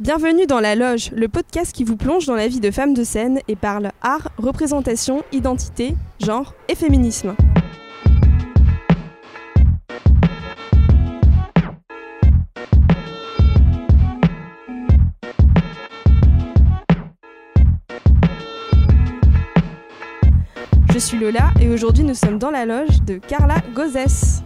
Bienvenue dans La Loge, le podcast qui vous plonge dans la vie de femmes de scène et parle art, représentation, identité, genre et féminisme. Je suis Lola et aujourd'hui nous sommes dans la loge de Carla Gozès.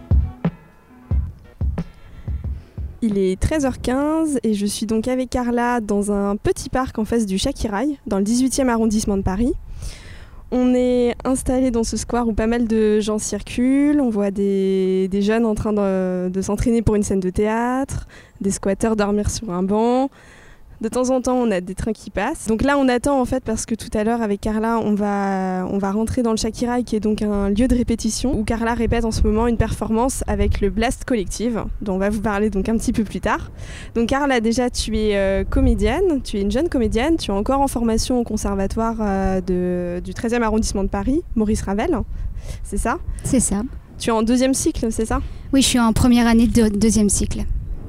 Il est 13h15 et je suis donc avec Carla dans un petit parc en face du Chakirail, dans le 18e arrondissement de Paris. On est installé dans ce square où pas mal de gens circulent, on voit des, jeunes en train de s'entraîner pour une scène de théâtre, des squatteurs dormir sur un banc, de temps en temps, on a des trains qui passent. Donc là, on attend en fait parce que tout à l'heure, avec Carla, on va, on va rentrer dans le Shakira, qui est donc un lieu de répétition où Carla répète en ce moment une performance avec le Blast Collective, dont on va vous parler donc un petit peu plus tard. Donc Carla, déjà, tu es euh, comédienne, tu es une jeune comédienne, tu es encore en formation au conservatoire euh, de, du 13e arrondissement de Paris, Maurice Ravel, c'est ça? C'est ça. Tu es en deuxième cycle, c'est ça? Oui, je suis en première année de deuxième cycle.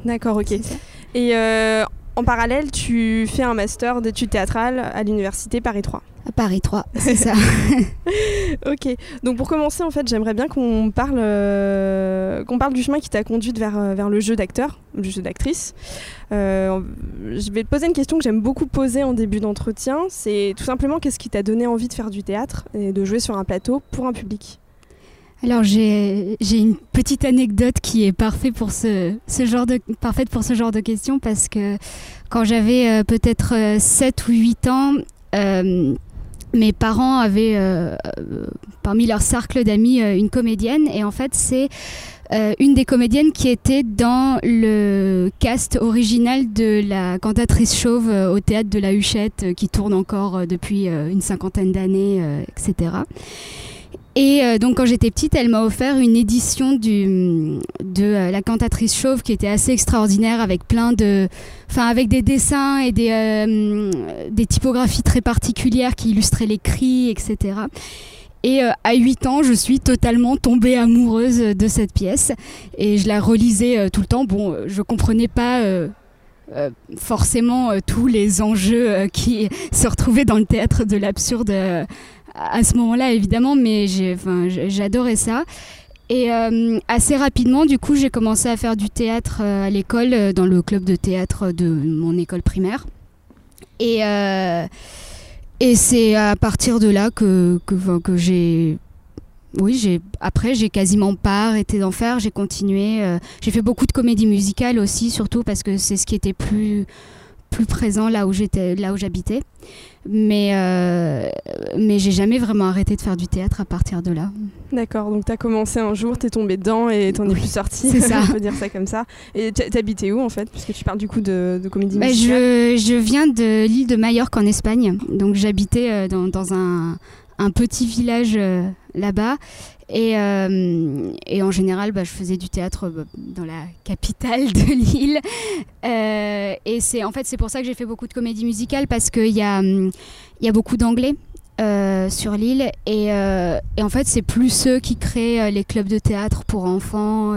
D'accord, ok. Et euh, en parallèle, tu fais un master d'études théâtrales à l'université Paris 3. À Paris 3, c'est ça. ok. Donc pour commencer, en fait, j'aimerais bien qu'on parle, euh, qu'on parle du chemin qui t'a conduite vers, euh, vers le jeu d'acteur, du jeu d'actrice. Euh, je vais te poser une question que j'aime beaucoup poser en début d'entretien. C'est tout simplement qu'est-ce qui t'a donné envie de faire du théâtre et de jouer sur un plateau pour un public? Alors j'ai une petite anecdote qui est parfaite pour ce, ce genre de, parfaite pour ce genre de questions parce que quand j'avais euh, peut-être 7 ou 8 ans, euh, mes parents avaient euh, parmi leur cercle d'amis euh, une comédienne et en fait c'est euh, une des comédiennes qui était dans le cast original de la cantatrice chauve euh, au théâtre de la Huchette qui tourne encore depuis une cinquantaine d'années, etc. Et euh, donc quand j'étais petite, elle m'a offert une édition du, de euh, la cantatrice chauve qui était assez extraordinaire avec plein de, enfin avec des dessins et des, euh, des typographies très particulières qui illustraient les cris, etc. Et euh, à 8 ans, je suis totalement tombée amoureuse de cette pièce et je la relisais euh, tout le temps. Bon, je comprenais pas. Euh, forcément tous les enjeux qui se retrouvaient dans le théâtre de l'absurde à ce moment-là, évidemment, mais j'adorais ça. Et euh, assez rapidement, du coup, j'ai commencé à faire du théâtre euh, à l'école, euh, dans le club de théâtre de mon école primaire. Et, c'est à partir de là que, j'ai... Oui, après j'ai quasiment pas arrêté d'en faire, j'ai continué. j'ai fait beaucoup de comédies musicales aussi, surtout parce que c'est ce qui était plus plus présent là où j'étais, là où j'habitais. Mais, euh, mais j'ai jamais vraiment arrêté de faire du théâtre à partir de là. D'accord, donc t'as commencé un jour, t'es tombé dedans et t'en es Oui, plus sorti, c'est ça. on peut dire ça comme ça. Et t'habitais où en fait? Puisque tu parles du coup de, de comédie Bah, musicale. je, je viens de l'île de Majorque en Espagne, donc j'habitais euh, dans, dans un, un petit village euh, là-bas. Et, euh, et en général, bah, je faisais du théâtre euh, dans la capitale de l'île. Euh, et c'est en fait c'est pour ça que j'ai fait beaucoup de comédie musicale parce qu'il y a, hum, y a beaucoup d'anglais. sur l'île et, et en fait c'est plus ceux qui créent les clubs de théâtre pour enfants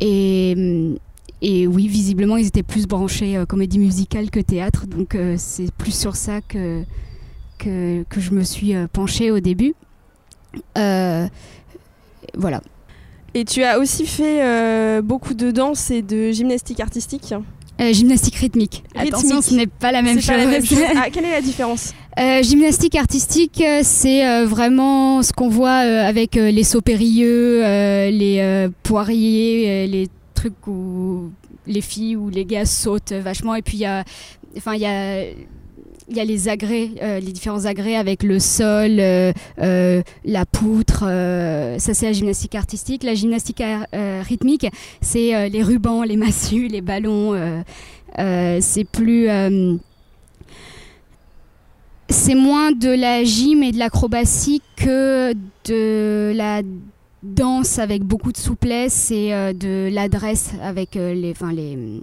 et, hum, et oui visiblement ils étaient plus branchés comédie musicale que théâtre donc c'est plus sur ça que, que, que je me suis penchée au début voilà Et tu as aussi fait euh, beaucoup de danse et de gymnastique artistique. Euh, gymnastique rythmique. Rythmique. Attention, ce n'est pas la même chose. pas la même chose. Ah, quelle est la différence? Euh, gymnastique artistique, euh, c'est euh, vraiment ce qu'on voit euh, avec euh, les sauts périlleux, euh, les euh, poiriers, euh, les trucs où les filles ou les gars sautent vachement. Et puis il y a, enfin il y a il y a les agrès, euh, les différents agrès avec le sol, euh, euh, la poutre. ça, c'est la gymnastique artistique. La gymnastique rythmique, c'est les rubans, les massues, les ballons. c'est plus. c'est moins de la gym et de l'acrobatie que de la danse avec beaucoup de souplesse et de l'adresse avec les, enfin, les,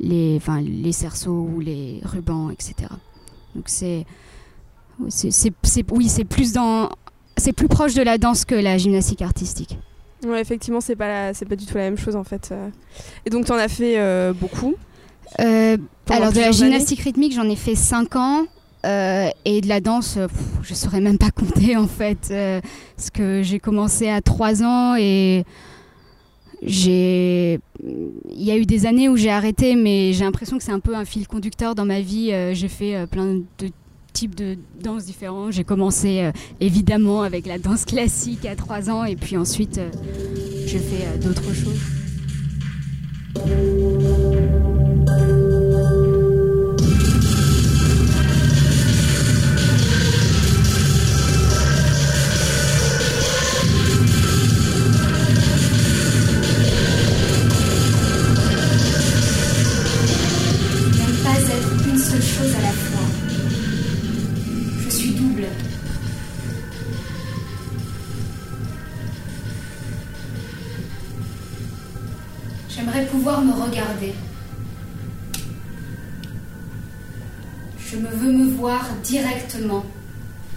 les, enfin, les cerceaux ou les rubans, etc. Donc c'est, c'est, c'est- c'est- oui, c'est plus dans, c'est plus proche de la danse que la gymnastique artistique. Ouais, effectivement, c'est pas, la- c'est pas du tout la même chose en fait. euh. Et donc, t'en as fait euh, beaucoup? Alors de la gymnastique rythmique, j'en ai fait 5 ans. et de la danse, je saurais même pas compter en fait. parce que j'ai commencé à 3 ans et il y a eu des années où j'ai arrêté mais j'ai l'impression que c'est un peu un fil conducteur dans ma vie. J'ai fait plein de types de danses différents. J'ai commencé évidemment avec la danse classique à 3 ans et puis ensuite j'ai fait d'autres choses directement,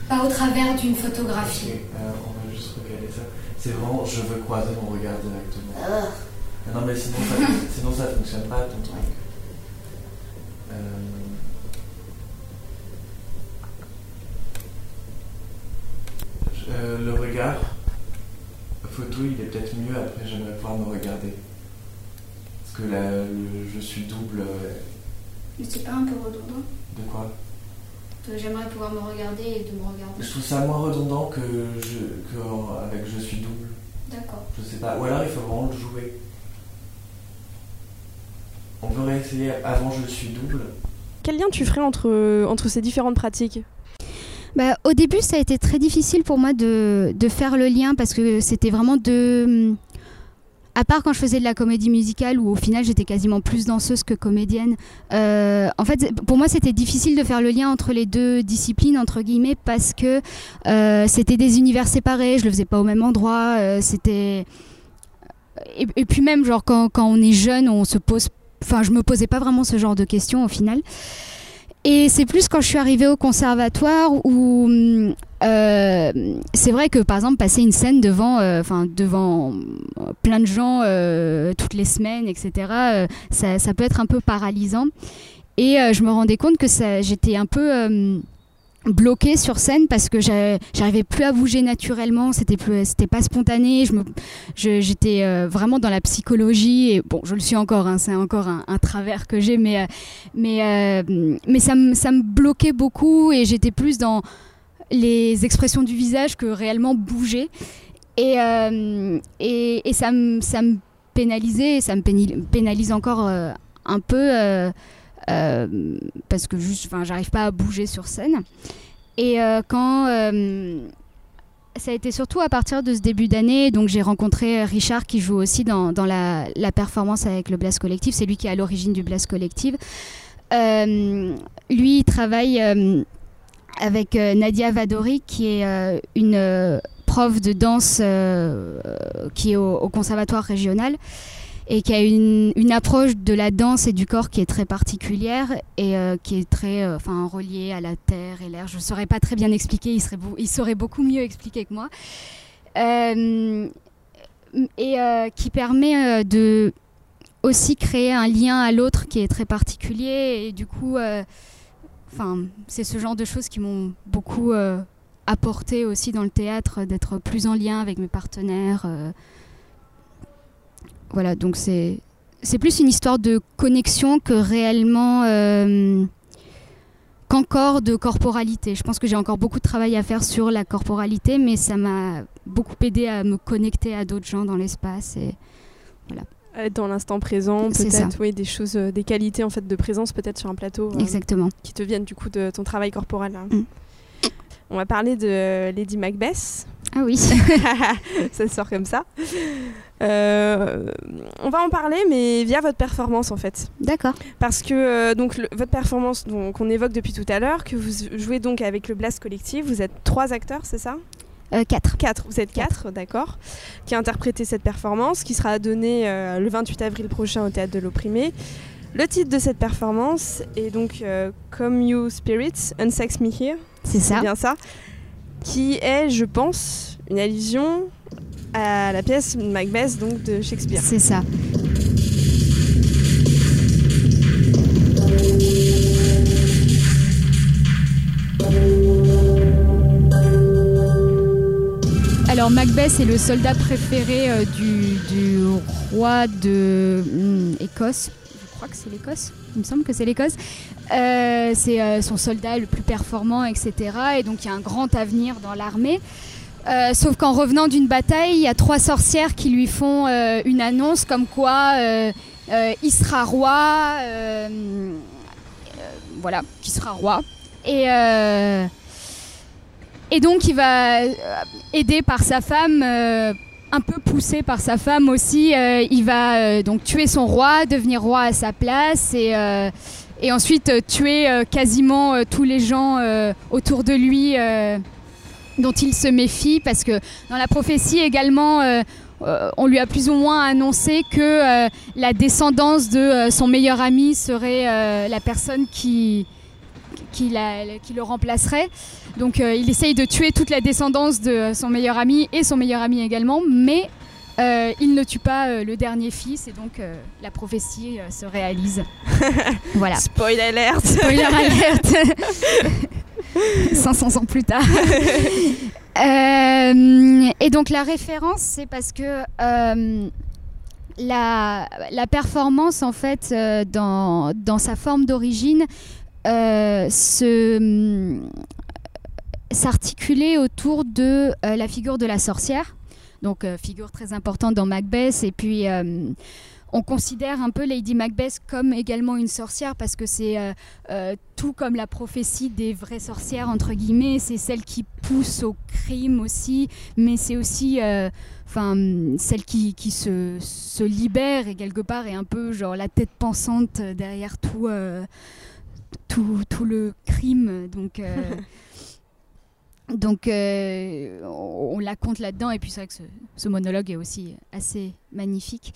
pas au travers d'une photographie. Euh, on va juste regarder ça. C'est vraiment, je veux croiser mon regard directement. Ah. Non, mais sinon ça, sinon ça fonctionne pas ton truc. Euh, euh, le regard, photo, il est peut-être mieux. Après, j'aimerais pouvoir me regarder. Parce que là, je suis double. Mais c'est pas un peu redondant? De quoi? J'aimerais pouvoir me regarder et de me regarder. Je trouve ça moins redondant que, je, que avec Je suis double. D'accord. Je sais pas. Ou alors il faut vraiment le jouer. On peut réessayer avant Je suis double. Quel lien tu ferais entre, entre ces différentes pratiques? Bah, au début, ça a été très difficile pour moi de, de faire le lien parce que c'était vraiment deux, à part quand je faisais de la comédie musicale où au final j'étais quasiment plus danseuse que comédienne. Euh, en fait, pour moi, c'était difficile de faire le lien entre les deux disciplines entre guillemets parce que euh, c'était des univers séparés. Je le faisais pas au même endroit. Euh, c'était et, puis même genre quand, quand on est jeune, on se pose. Enfin, je me posais pas vraiment ce genre de questions au final. Et c'est plus quand je suis arrivée au conservatoire où euh, c'est vrai que par exemple passer une scène devant, euh, devant plein de gens euh, toutes les semaines, etc. Ça, ça, peut être un peu paralysant. Et je me rendais compte que j'étais un peu bloquée sur scène parce que j'arrivais plus à bouger naturellement, c'était pas spontané. Je j'étais euh, vraiment dans la psychologie et bon, je le suis encore, hein, c'est encore un, travers que j'ai, mais euh, mais euh, mais ça me ça me bloquait beaucoup et j'étais plus dans les expressions du visage que réellement bouger et et, et, ça me ça me pénalisait ça me pénalise encore un peu parce que juste, j'arrive pas à bouger sur scène. Et euh, quand euh, ça a été surtout à partir de ce début d'année. Donc j'ai rencontré Richard qui joue aussi dans, la, performance avec le Blast Collective. C'est lui qui est à l'origine du Blast Collective. lui, il travaille avec Nadia Vadori qui est une prof de danse qui est au conservatoire régional et qui a une, approche de la danse et du corps qui est très particulière et euh, qui est très euh, enfin reliée à la terre et l'air. Je ne saurais pas très bien expliquer, il saurait beaucoup mieux expliquer que moi. Euh, et qui permet de aussi créer un lien à l'autre qui est très particulier et du coup enfin c'est ce genre de choses qui m'ont beaucoup apporté aussi dans le théâtre d'être plus en lien avec mes partenaires voilà, donc c'est c'est plus une histoire de connexion que réellement euh, qu'encore de corporalité. Je pense que j'ai encore beaucoup de travail à faire sur la corporalité, mais ça m'a beaucoup aidé à me connecter à d'autres gens dans l'espace et voilà. Être dans l'instant présent, peut-être, oui, des choses, euh, des qualités en fait de présence peut-être sur un plateau. Euh, Exactement. Qui te viennent du coup de ton travail corporel. Hein. Mm. On va parler de Lady Macbeth. Ah oui. ça sort comme ça. Euh, on va en parler, mais via votre performance en fait. D'accord. Parce que euh, donc votre performance qu'on évoque depuis tout à l'heure, que vous jouez donc avec le Blast Collective, vous êtes trois acteurs, c'est ça? Euh, quatre. Quatre, vous êtes quatre, d'accord, qui a interprété cette performance, qui sera donnée le 28 avril prochain au Théâtre de l'Opprimé. Le titre de cette performance est donc Come You Spirits, Unsex Me Here. C'est ça. bien ça qui est, je pense, une allusion à la pièce Macbeth donc de Shakespeare. C'est ça. Alors Macbeth est le soldat préféré euh, du, roi de hmm, Écosse. Je crois que c'est l'Écosse. Il me semble que c'est l'Écosse. Euh, c'est euh, son soldat le plus performant, etc. Et donc il y a un grand avenir dans l'armée. Euh, sauf qu'en revenant d'une bataille, il y a trois sorcières qui lui font une annonce comme quoi il sera roi. voilà, qui sera roi. Et, et donc il va aidé par sa femme, un peu poussé par sa femme aussi, il va donc tuer son roi, devenir roi à sa place et, et ensuite euh, tuer euh, quasiment euh, tous les gens autour de lui dont il se méfie parce que dans la prophétie également on lui a plus ou moins annoncé que la descendance de son meilleur ami serait la personne qui, qui, le remplacerait. Donc il essaye de tuer toute la descendance de son meilleur ami et son meilleur ami également, mais euh, il ne tue pas euh, le dernier fils et donc euh, la prophétie se réalise. voilà. Spoil alert Spoiler alert 500 ans plus tard. Et donc la référence, c'est parce que la, la performance, en fait, dans, dans sa forme d'origine, se s'articulait autour de la figure de la sorcière. Donc euh, figure très importante dans Macbeth. Et puis euh, on considère un peu Lady Macbeth comme également une sorcière parce que c'est euh, tout comme la prophétie des vraies sorcières entre guillemets, c'est celle qui pousse au crime aussi, mais c'est aussi celle qui, qui se, se libère et quelque part est un peu genre la tête pensante derrière tout tout, tout le crime. Donc donc euh, on, la compte là-dedans et puis c'est vrai que ce, monologue est aussi assez magnifique.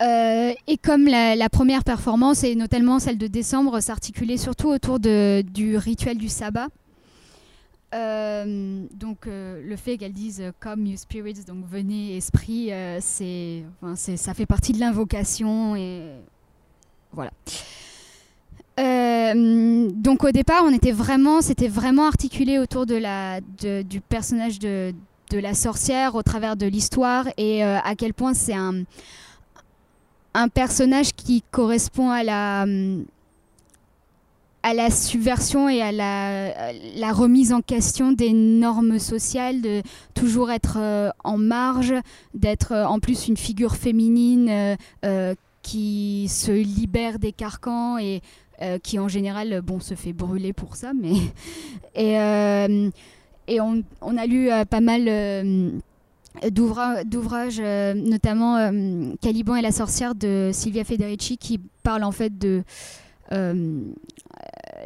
Euh, et comme la, première performance, et notamment celle de décembre, s'articulait surtout autour du rituel du sabbat. Euh, donc le fait qu'elle dise Come you spirits, donc venez esprit, c'est- ça fait partie de l'invocation et voilà. Euh, donc au départ, on était vraiment, c'était vraiment articulé autour de la, du personnage de, de la sorcière au travers de l'histoire et euh, à quel point c'est un, un personnage qui correspond à la, à la subversion et à la, la remise en question des normes sociales, de toujours être euh, en marge, d'être en plus une figure féminine qui se libère des carcans et euh, qui en général euh, bon, se fait brûler pour ça. Mais et, euh, et on, on a lu pas mal d'ouvra- d'ouvrages, notamment Caliban et la sorcière de Silvia Federici, qui parle en fait de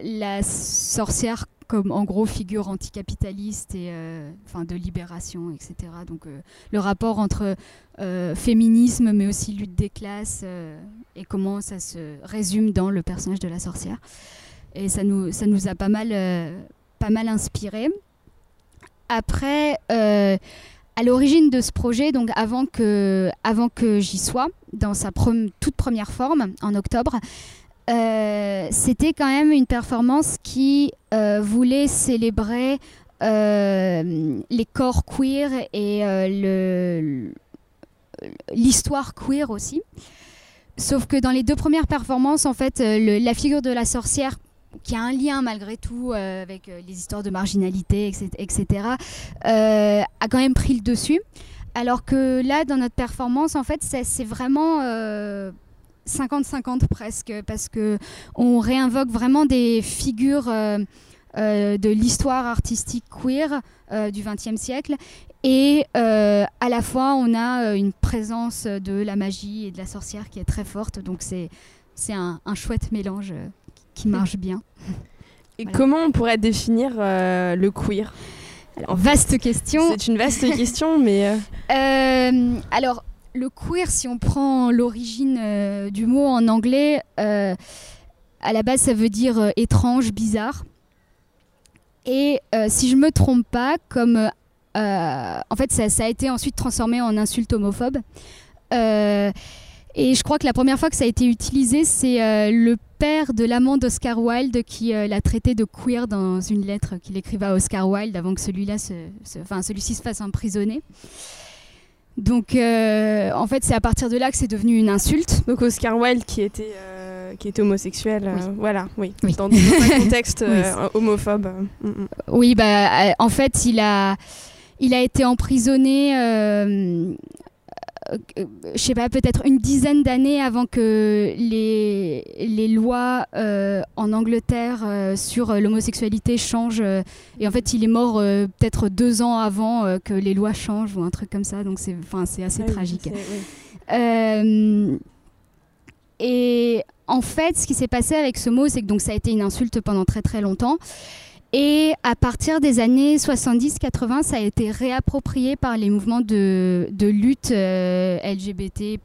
la sorcière en gros figure anticapitaliste et euh, enfin de libération, etc. Donc euh, le rapport entre euh, féminisme mais aussi lutte des classes et comment ça se résume dans le personnage de la sorcière. Et ça nous, ça nous a pas mal, pas mal inspiré. Après, à l'origine de ce projet, donc avant que, avant que j'y sois, dans sa toute première forme, en octobre, euh, c'était quand même une performance qui euh, voulait célébrer euh, les corps queer et l'histoire queer aussi. Sauf que dans les deux premières performances, en fait, la figure de la sorcière, qui a un lien malgré tout avec les histoires de marginalité, etc., a quand même pris le dessus. Alors que là, dans notre performance, en fait, c'est c'est vraiment 50-50 presque, parce que on réinvoque vraiment des figures euh, euh, de l'histoire artistique queer euh, du XXe siècle. Et à la fois, on a une présence de la magie et de la sorcière qui est très forte. Donc c'est un, un chouette mélange qui marche bien. Et Voilà. comment on pourrait définir le queer? Alors, vaste question. C'est une vaste question, mais euh, Euh, alors, le queer, si on prend l'origine euh, du mot en anglais, euh, à la base, ça veut dire euh, étrange, bizarre. Et si je me trompe pas, comme en fait, ça, a été ensuite transformé en insulte homophobe. Et je crois que la première fois que ça a été utilisé, c'est le père de l'amant d'Oscar Wilde qui l'a traité de queer dans une lettre qu'il écrivait à Oscar Wilde avant que celui-là enfin, celui-ci se fasse emprisonner. Donc, en fait, c'est à partir de là que c'est devenu une insulte. Donc, Oscar Wilde, qui était qui était homosexuel. Euh, voilà, oui. Dans, un contexte euh, homophobe. Mm, mm. Oui, bah, euh, en fait, il a, il a été emprisonné. Je sais pas, peut-être une dizaine d'années avant que les, les lois en Angleterre sur l'homosexualité changent. et en fait, il est mort peut-être deux ans avant que les lois changent ou un truc comme ça. Donc, c'est assez tragique. et en fait, ce qui s'est passé avec ce mot, c'est que donc ça a été une insulte pendant très très longtemps. Et à partir des années 70-80, ça a été réapproprié par les mouvements de, lutte euh, LGBT+.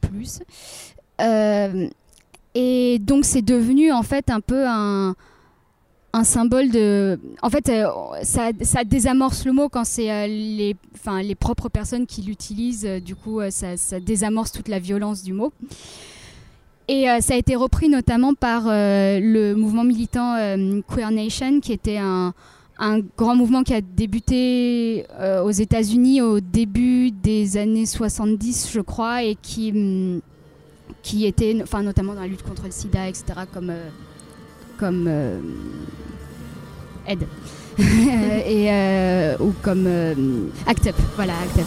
Euh, et donc c'est devenu en fait un peu un, symbole de... En fait, euh, ça, désamorce le mot quand c'est les, les propres personnes qui l'utilisent. du coup, ça, ça, désamorce toute la violence du mot. Et euh, ça a été repris notamment par euh, le mouvement militant euh, Queer Nation, qui était un, grand mouvement qui a débuté aux États-Unis au début des années 70, je crois, et qui, mm, était notamment dans la lutte contre le sida, etc., comme, comme et, ou comme ACT UP, voilà, ACT UP.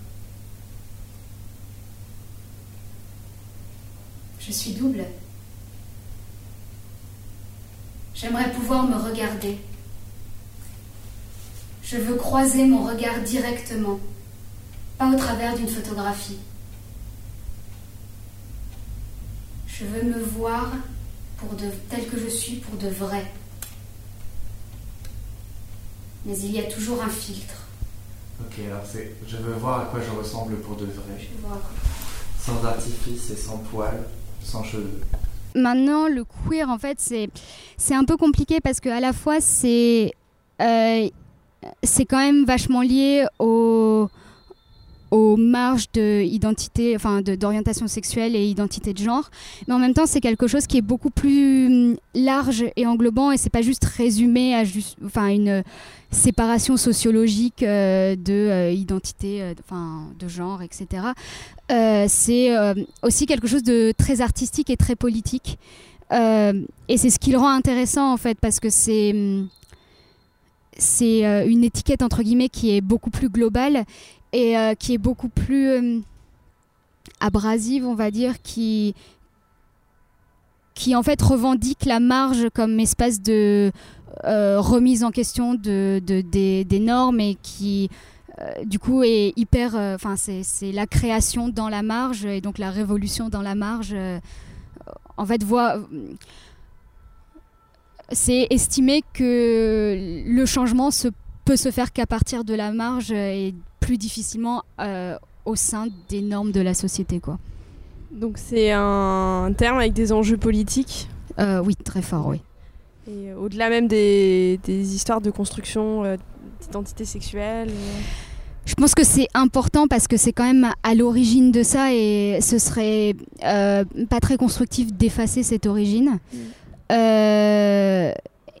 Je suis double. J'aimerais pouvoir me regarder. Je veux croiser mon regard directement, pas au travers d'une photographie. Je veux me voir pour de, tel que je suis pour de vrai mais il y a toujours un filtre. Ok, alors c'est je veux voir à quoi je ressemble pour de vrai. Je veux voir. Sans artifice et sans poils, Maintenant, le queer, en fait, c'est, un peu compliqué parce qu'à la fois, euh, c'est quand même vachement lié au, aux marges d'identité, enfin d'orientation sexuelle et identité de genre. Mais en même temps, c'est quelque chose qui est beaucoup plus hum, large et englobant et c'est pas juste résumé à juste, enfin une séparation sociologique euh, de euh, identité, euh, de genre, etc. c'est aussi quelque chose de très artistique et très politique. et c'est ce qui le rend intéressant en fait parce que c'est hum, c'est une étiquette entre guillemets qui est beaucoup plus globale et euh, qui est beaucoup plus euh, abrasive, on va dire, qui, qui en fait revendique la marge comme espace de euh, remise en question de, des, normes et qui du coup est hyper enfin c'est la création dans la marge et donc la révolution dans la marge en fait voit c'est estimer que le changement se, peut se faire qu'à partir de la marge et plus difficilement euh, au sein des normes de la société. Quoi. Donc c'est un terme avec des enjeux politiques? Euh, Oui, très fort, oui. Et au-delà même des, histoires de construction euh, d'identité sexuelle je pense que c'est important parce que c'est quand même à l'origine de ça et ce serait pas très constructif d'effacer cette origine. Mm.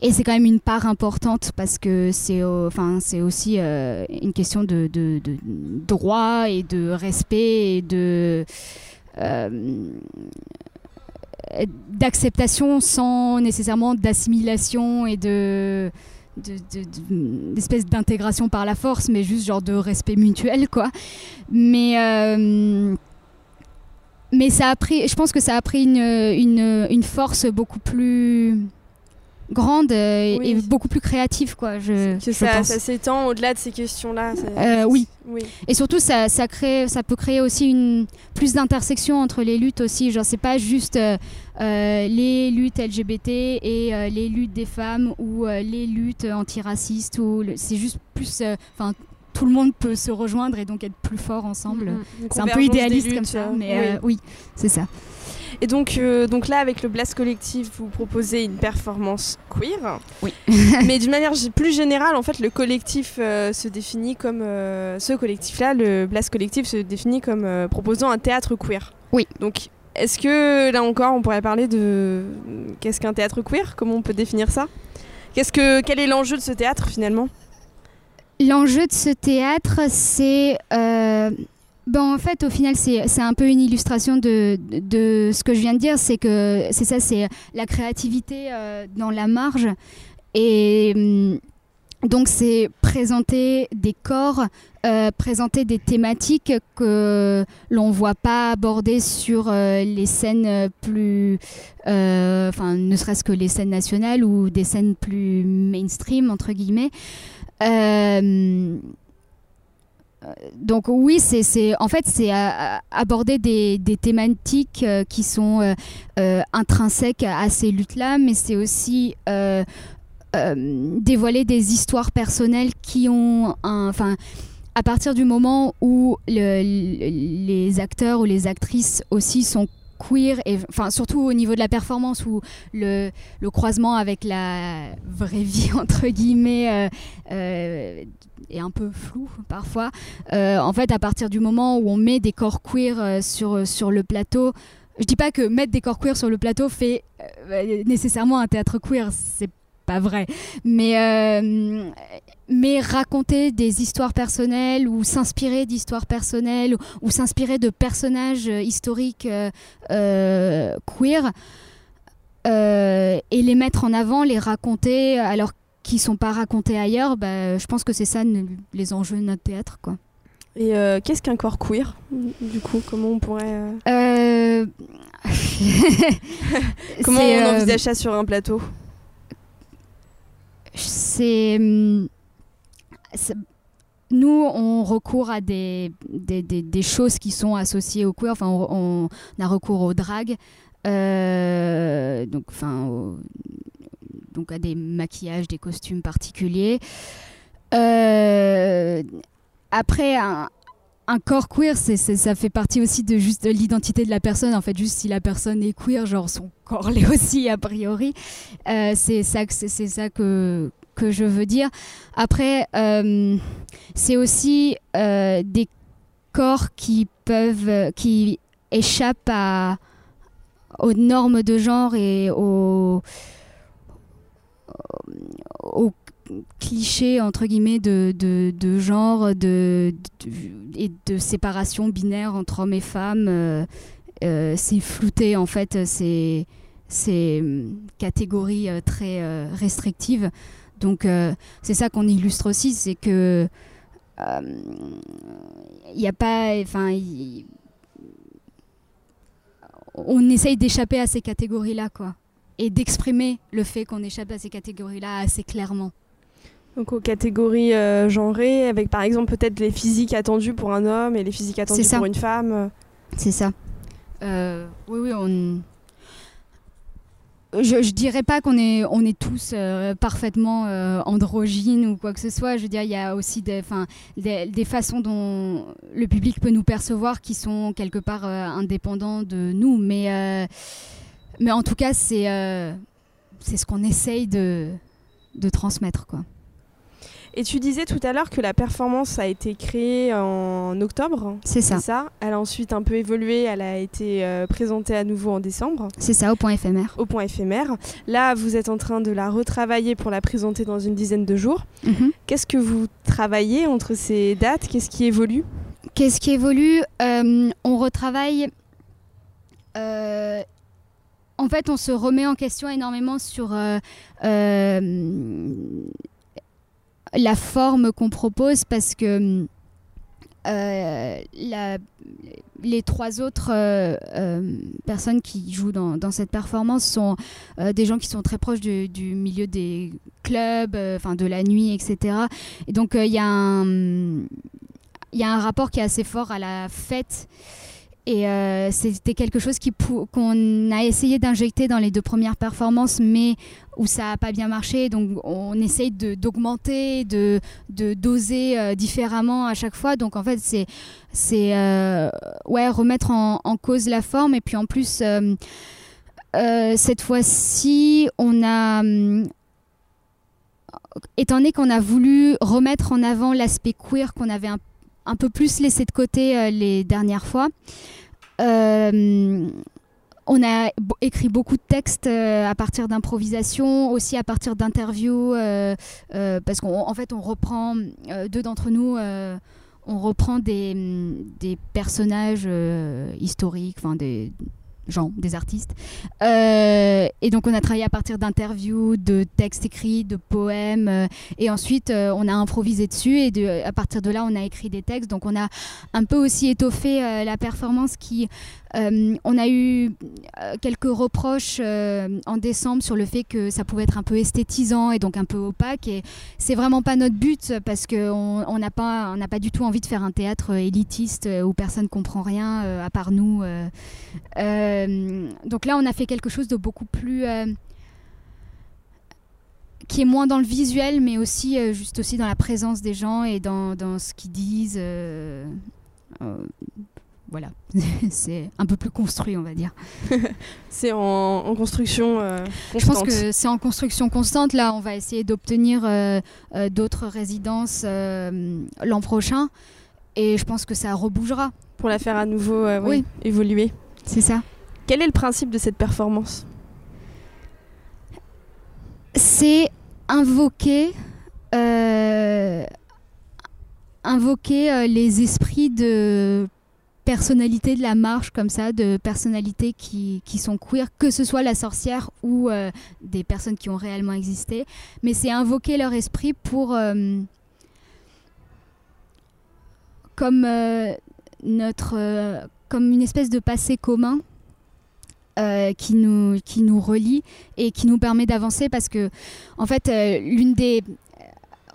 Et c'est quand même une part importante parce que c'est enfin, c'est aussi euh, une question de, droit et de respect et de. Euh, d'acceptation sans nécessairement d'assimilation et de d'espèce d'intégration par la force mais juste genre de respect mutuel quoi mais euh, mais ça a pris, je pense que ça a pris une, une force beaucoup plus grande euh, Oui. et beaucoup plus créative quoi je, Que je ça, pense. ça s'étend au-delà de ces questions-là. Euh, oui. oui. Et surtout, ça, ça, crée, ça peut créer aussi une, plus d'intersection entre les luttes aussi. Genre, c'est pas juste euh, les luttes LGBT et les luttes des femmes ou les luttes antiracistes. Ou le- c'est juste plus. Enfin, tout le monde peut se rejoindre et donc être plus fort ensemble. Mhm. Une C'est un peu idéaliste luttes, comme ça, mais oui. oui, c'est ça. Et donc, euh, donc là, avec le Blast Collectif, vous proposez une performance queer. Oui. Mais d'une manière plus générale, en fait, le collectif euh, se définit comme... euh, ce collectif-là, le Blast Collectif, se définit comme proposant un théâtre queer. Oui. Donc, est-ce que, là encore, on pourrait parler de... Qu'est-ce qu'un théâtre queer? Comment on peut définir ça? Qu'est-ce que, Quel est l'enjeu de ce théâtre, finalement? L'enjeu de ce théâtre, c'est. Ben, en fait, au final, c'est un peu une illustration de, de ce que je viens de dire. C'est que c'est ça, c'est la créativité euh, dans la marge. Et hum, donc, c'est présenter des corps, euh, présenter des thématiques que l'on ne voit pas aborder sur euh, les scènes plus. Enfin, ne serait-ce que les scènes nationales ou des scènes plus mainstream, entre guillemets. Euh, donc oui, c'est, en fait c'est à- à aborder des, thématiques euh, qui sont euh, euh, intrinsèques à ces luttes-là, mais c'est aussi euh, euh, dévoiler des histoires personnelles qui ont un, enfin à partir du moment où le- le- les acteurs ou les actrices aussi sont queer et enfin surtout au niveau de la performance où le, croisement avec la vraie vie entre guillemets euh, euh, est un peu flou parfois. Euh, en fait, à partir du moment où on met des corps queer sur, sur le plateau, je dis pas que mettre des corps queer sur le plateau fait nécessairement un théâtre queer, c'est pas vrai. Mais, mais raconter des histoires personnelles ou s'inspirer d'histoires personnelles ou, ou s'inspirer de personnages euh, historiques euh, euh, queer et les mettre en avant, les raconter alors qu'ils sont pas racontés ailleurs, bah, je pense que c'est ça les enjeux de notre théâtre. Quoi. Et euh, qu'est-ce qu'un corps queer Du coup, comment on pourrait... euh, Comment on envisage ça sur un plateau? c'est hum, c'est- nous on recourt à des, des, des- choses qui sont associées au queer enfin on, a recours au drag euh, donc enfin donc à des maquillages des costumes particuliers Euh, après un, corps queer, ça fait partie aussi de juste de l'identité de la personne. En fait, juste si la personne est queer, genre son corps l'est aussi a priori. Euh, c'est ça, que- c'est, c'est ça que que je veux dire. Après, euh, c'est aussi euh, des corps qui peuvent, qui échappent à, aux normes de genre et aux, clichés entre guillemets de, genre de, et de séparation binaire entre hommes et femmes. euh, euh, c'est flouté en fait, ces hum, catégories euh, très euh, restrictives. Donc euh, c'est ça qu'on illustre aussi, c'est que il n'y a pas, enfin, on essaye d'échapper à ces catégories-là, quoi, et d'exprimer le fait qu'on échappe à ces catégories-là assez clairement. Donc aux catégories euh, genrées, avec par exemple peut-être les physiques attendues pour un homme et les physiques attendues pour une femme. C'est ça. Euh, oui, oui, on. Je, je dirais pas qu'on est, on est tous euh, parfaitement euh, androgynes ou quoi que ce soit. Je veux dire, il y a aussi des, 'fin, des façons dont le public peut nous percevoir qui sont quelque part euh, indépendants de nous. Mais, euh, mais en tout cas, c'est euh, c'est ce qu'on essaye de, de transmettre. Quoi. Et tu disais tout à l'heure que la performance a été créée en octobre. C'est ça. C'est ça. Elle a ensuite un peu évolué. Elle a été euh, présentée à nouveau en décembre C'est ça, au point éphémère. au point éphémère. Là, vous êtes en train de la retravailler pour la présenter dans une dizaine de jours. Mhm. Qu'est-ce que vous travaillez entre ces dates? Qu'est-ce qui évolue? Qu'est-ce qui évolue? Euh, On retravaille. euh, en fait, on se remet en question énormément sur la forme qu'on propose parce que les trois autres personnes qui jouent dans, cette performance sont des gens qui sont très proches du, du milieu des clubs, enfin de la nuit, etc. Et donc il y a un il y a un rapport qui est assez fort à la fête. Et euh, c'était quelque chose qu'on a essayé d'injecter dans les deux premières performances, mais où ça n'a pas bien marché. Donc on essaye d'augmenter, de, doser euh, différemment à chaque fois. Donc en fait, c'est euh, ouais, remettre en, en, cause la forme. Et puis en plus, cette fois-ci, on a étant donné qu'on a voulu remettre en avant l'aspect queer qu'on avait un un peu plus laissé de côté euh, les dernières fois. Euh, on a écrit beaucoup de textes euh, à partir d'improvisation, aussi à partir d'interviews, parce qu'en fait, on reprend, deux d'entre nous, on reprend des, des personnages historiques, des, gens, des artistes. Euh, et donc on a travaillé à partir d'interviews, de textes écrits, de poèmes, euh, et ensuite euh, on a improvisé dessus, et à partir de là on a écrit des textes. Donc on a un peu aussi étoffé la performance qui on a eu quelques reproches en décembre sur le fait que ça pouvait être un peu esthétisant et donc un peu opaque. Et c'est vraiment pas notre but parce qu'on n'a pas, on pas du tout envie de faire un théâtre élitiste où personne comprend rien à part nous. Donc là, on a fait quelque chose de beaucoup plus qui est moins dans le visuel, mais aussi juste aussi dans la présence des gens et dans, dans ce qu'ils disent voilà, c'est un peu plus construit, on va dire. c'est en, construction constante. Euh, Je pense que c'est en construction constante. Là, on va essayer d'obtenir euh, euh, d'autres résidences l'an prochain. Et je pense que ça rebougera. Pour la faire à nouveau oui. évoluer. C'est ça. Quel est le principe de cette performance? C'est invoquer invoquer les esprits de personnalités de la marche comme ça, de personnalités qui, sont queer, que ce soit la sorcière ou euh, des personnes qui ont réellement existé. Mais c'est invoquer leur esprit pour... Euh, euh, comme une espèce de passé commun qui, nous, qui nous relie et qui nous permet d'avancer parce que, en fait, l'une des,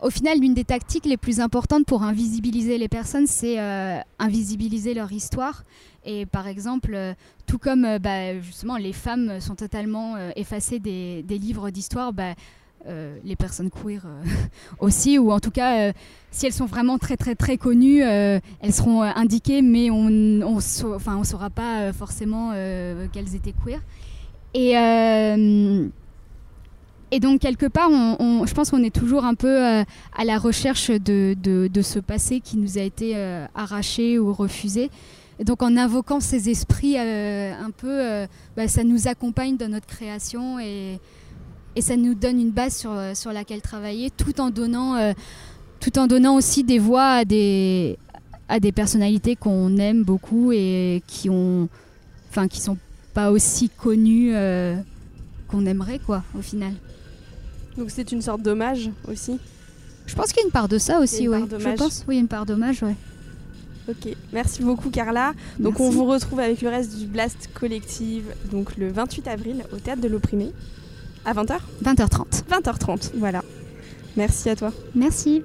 au final, l'une des tactiques les plus importantes pour invisibiliser les personnes, c'est euh, invisibiliser leur histoire. Et par exemple, euh, tout comme euh, bah, justement les femmes sont totalement effacées des, livres d'histoire, bah, les personnes queer aussi, ou en tout cas, si elles sont vraiment très très très connues, elles seront indiquées, mais on ne on, on saura pas forcément qu'elles étaient queer. Et et donc, quelque part, je pense qu'on est toujours un peu euh, à la recherche de, ce passé qui nous a été euh, arraché ou refusé. Et donc, en invoquant ces esprits euh, un peu, bah, ça nous accompagne dans notre création et, ça nous donne une base sur, sur laquelle travailler, tout en donnant, tout en donnant aussi des voix à des, à des personnalités qu'on aime beaucoup et qui ont, enfin, qui sont pas aussi connues qu'on aimerait, quoi, au final. Donc c'est une sorte d'hommage aussi Je pense qu'il y a une part de ça aussi, oui. Je pense, oui, une part d'hommage, ouais. Ok, merci beaucoup Carla. Donc on vous retrouve avec le reste du Blast Collective donc le 28 avril au théâtre de l'opprimé à 20h 20h30. 20h30, voilà. Merci à toi. Merci.